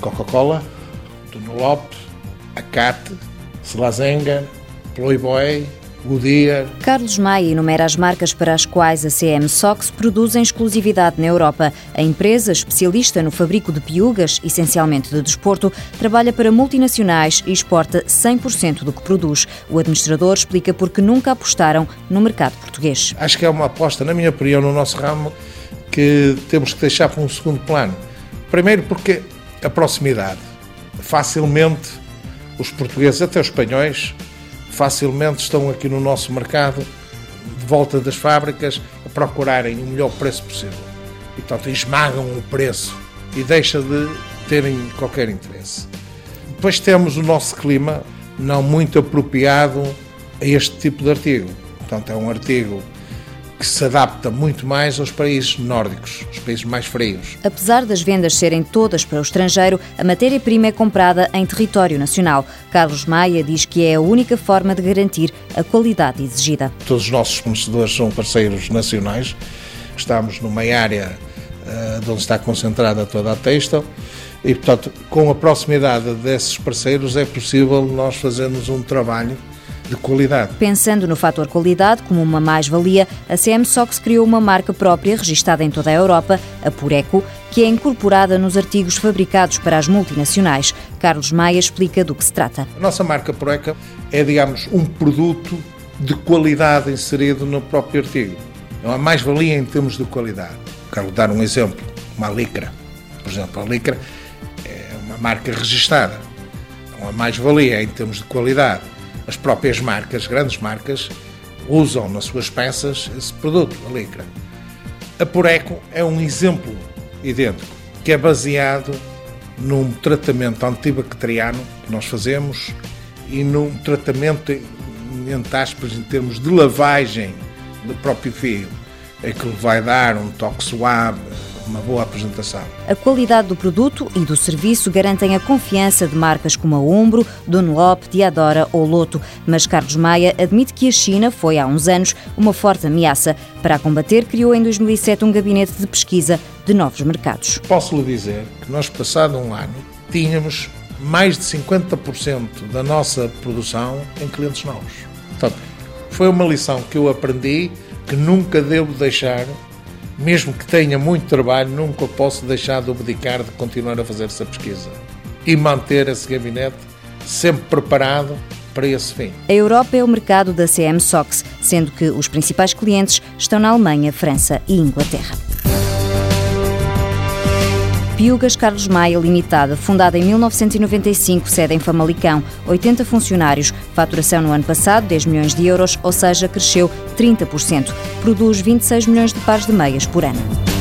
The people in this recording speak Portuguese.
Coca-Cola, Dunlop, Acate, Slazenga, Playboy, Goodyear. Carlos Maia enumera as marcas para as quais a CM Sox produz em exclusividade na Europa. A empresa, especialista no fabrico de piugas, essencialmente de desporto, trabalha para multinacionais e exporta 100% do que produz. O administrador explica por que nunca apostaram no mercado português. Acho que é uma aposta, na minha opinião, no nosso ramo, que temos que deixar para um segundo plano. Primeiro porque a proximidade. Facilmente os portugueses, até os espanhóis, facilmente estão aqui no nosso mercado, de volta das fábricas, a procurarem o melhor preço possível. E, portanto, esmagam o preço e deixa de terem qualquer interesse. Depois temos o nosso clima não muito apropriado a este tipo de artigo. Portanto, é um artigo que se adapta muito mais aos países nórdicos, os países mais frios. Apesar das vendas serem todas para o estrangeiro, a matéria-prima é comprada em território nacional. Carlos Maia diz que é a única forma de garantir a qualidade exigida. Todos os nossos fornecedores são parceiros nacionais. Estamos numa área uh, onde está concentrada toda a texta e, portanto, com a proximidade desses parceiros é possível nós fazermos um trabalho de qualidade. Pensando no fator qualidade como uma mais-valia, a CM Sox criou uma marca própria registada em toda a Europa, a Pureco, que é incorporada nos artigos fabricados para as multinacionais. Carlos Maia explica do que se trata. A nossa marca Pureco é, digamos, um produto de qualidade inserido no próprio artigo. É uma mais-valia em termos de qualidade. Quero dar um exemplo, uma licra. Por exemplo, a licra é uma marca registada. É uma mais-valia em termos de qualidade as próprias marcas, grandes marcas, usam nas suas peças esse produto, a licra. A Pureco é um exemplo idêntico, que é baseado num tratamento antibacteriano que nós fazemos e num tratamento, entre aspas, em termos de lavagem do próprio fio, é que vai dar um toque suave, uma boa apresentação. A qualidade do produto e do serviço garantem a confiança de marcas como a Umbro, Dunlop, Diadora ou Loto, mas Carlos Maia admite que a China foi há uns anos uma forte ameaça. Para a combater, criou em 2007 um gabinete de pesquisa de novos mercados. Posso lhe dizer que nós, passado um ano, tínhamos mais de 50% da nossa produção em clientes novos. Portanto, foi uma lição que eu aprendi que nunca devo deixar mesmo que tenha muito trabalho, nunca posso deixar de abdicar de continuar a fazer essa pesquisa e manter esse gabinete sempre preparado para esse fim. A Europa é o mercado da CM Sox, sendo que os principais clientes estão na Alemanha, França e Inglaterra. Piugas Carlos Maia Limitada, fundada em 1995, sede em Famalicão, 80 funcionários, faturação no ano passado 10 milhões de euros, ou seja, cresceu 30%. Produz 26 milhões de pares de meias por ano.